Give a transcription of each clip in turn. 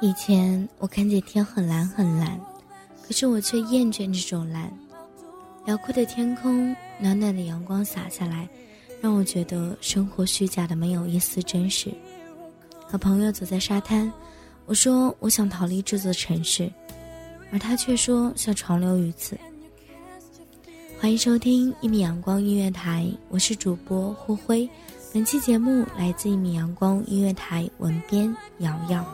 以前我看见天很蓝很蓝，可是我却厌倦这种蓝。辽阔的天空，暖暖的阳光洒下来，让我觉得生活虚假的没有一丝真实。和朋友走在沙滩，我说我想逃离这座城市，而他却说想长留于此。欢迎收听一米阳光音乐台，我是主播霍辉。本期节目来自一米阳光音乐台文编瑶瑶。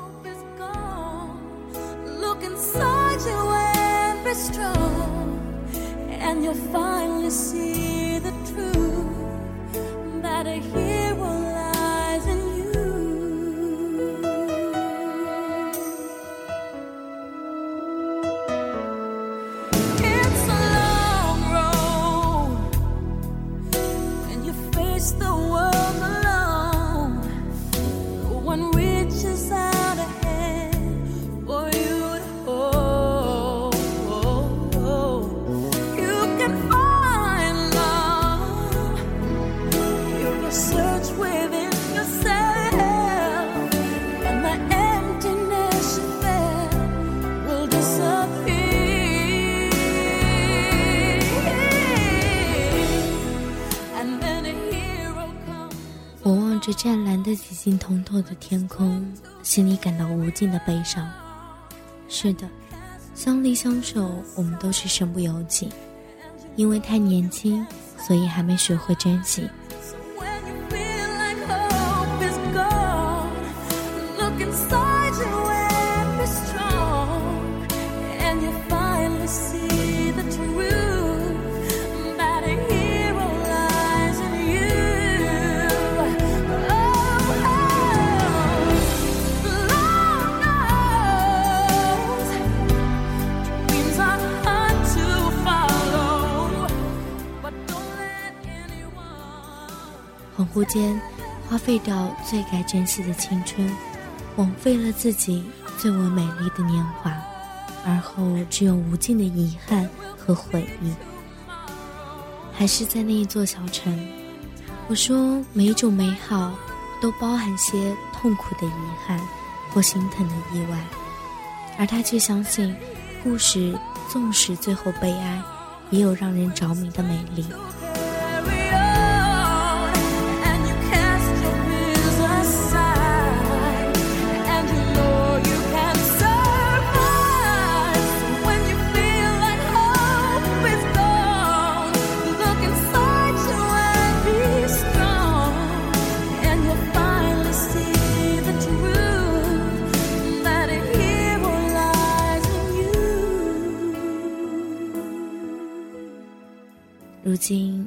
Strong, and you'll finally see the truth. That a 湛蓝的几近通透的天空，心里感到无尽的悲伤。是的，相离相守，我们都是身不由己。因为太年轻，所以还没学会珍惜。间，花费掉最该珍惜的青春，枉费了自己最为美丽的年华，而后只有无尽的遗憾和回忆。还是在那一座小城，我说每一种美好都包含些痛苦的遗憾或心疼的意外，而他却相信，故事纵使最后悲哀，也有让人着迷的美丽。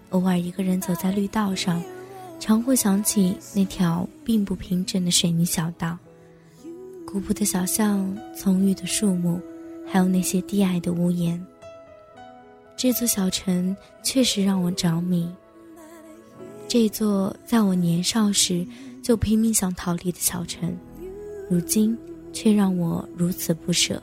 偶尔一个人走在绿道上，常会想起那条并不平整的水泥小道，古朴的小巷，葱郁的树木，还有那些低矮的屋檐。这座小城确实让我着迷。这座在我年少时就拼命想逃离的小城，如今却让我如此不舍。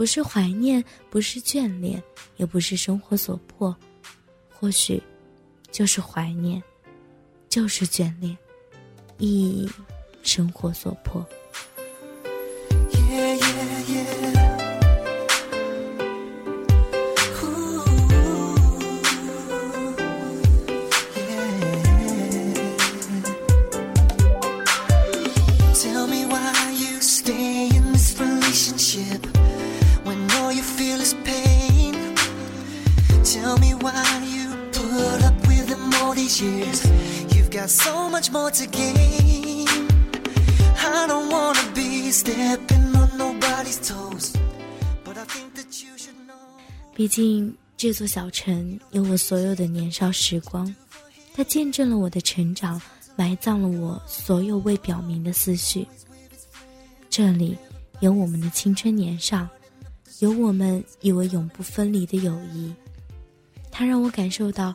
不是怀念，不是眷恋，也不是生活所迫，或许，就是怀念，就是眷恋，亦生活所迫。These years. You've got so much more to gain. I don't wanna be stepping on nobody's toes, but I think that you should know. 毕竟这座小城有我所有的年少时光，它见证了我的成长，埋葬了我所有未表明的思绪。这里有我们的青春年少，有我们以为永不分离的友谊，它让我感受到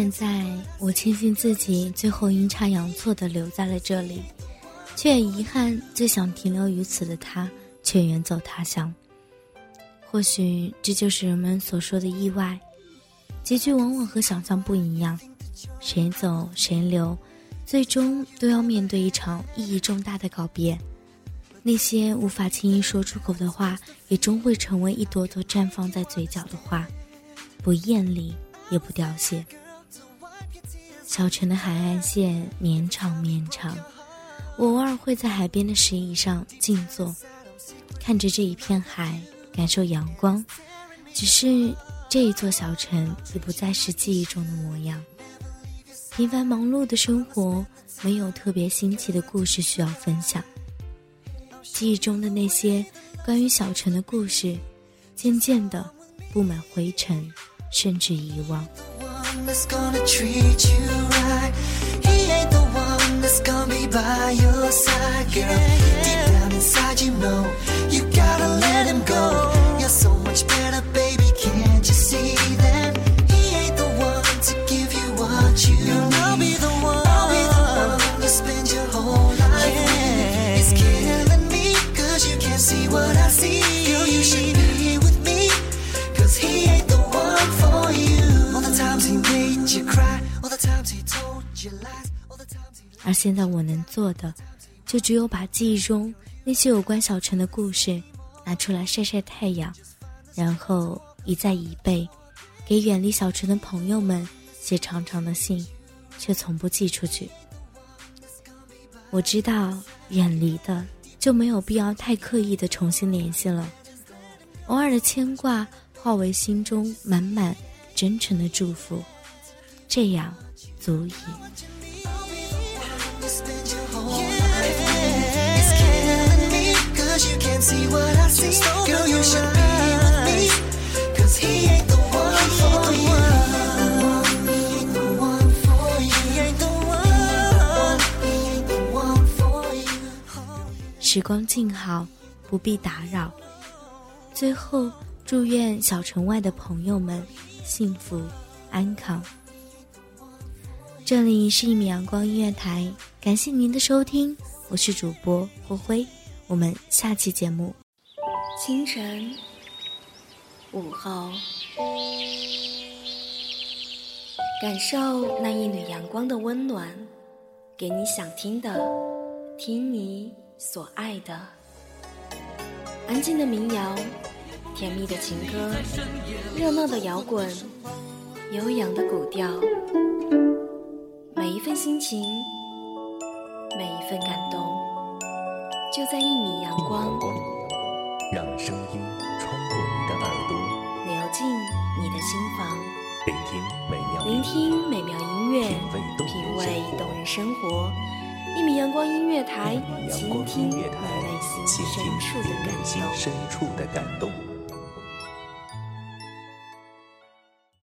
现在我庆幸自己最后阴差阳错的留在了这里，却遗憾最想停留于此的他却远走他乡。或许这就是人们所说的意外，结局往往和想象不一样，谁走谁留，最终都要面对一场意义重大的告别。那些无法轻易说出口的话，也终会成为一朵朵绽放在嘴角的花，不艳丽也不凋谢。小城的海岸线绵长绵长，我偶尔会在海边的石椅上静坐，看着这一片海，感受阳光。只是这一座小城已不再是记忆中的模样。平凡忙碌的生活，没有特别新奇的故事需要分享。记忆中的那些关于小城的故事，渐渐的布满灰尘，甚至遗忘。One that's gonna treat you right. He ain't the one that's gonna be by your side, girl. Deep down inside, you know you gotta let him go. You're so much better, 而现在我能做的，就只有把记忆中那些有关小城的故事拿出来晒晒太阳，然后一再一背，给远离小城的朋友们写长长的信，却从不寄出去。我知道，远离的就没有必要太刻意的重新联系了，偶尔的牵挂化为心中满满真诚的祝福，这样足以时光静好，不必打扰。最后祝愿小城外的朋友们幸福安康。这里是一米阳光音乐台，感谢您的收听，我是主播霍辉，我们下期节目。清晨，午后，感受那一缕阳光的温暖，给你想听的，听你所爱的。安静的民谣，甜蜜的情歌，热闹的摇滚，悠扬的古调，每一份心情，每一份感动，就在一米阳光，光，让声音穿过你的耳朵，流进你的心房，聆听美妙聆音乐听美妙音乐，品味动人生活。一米阳光音乐台倾听你内。心深处的感动。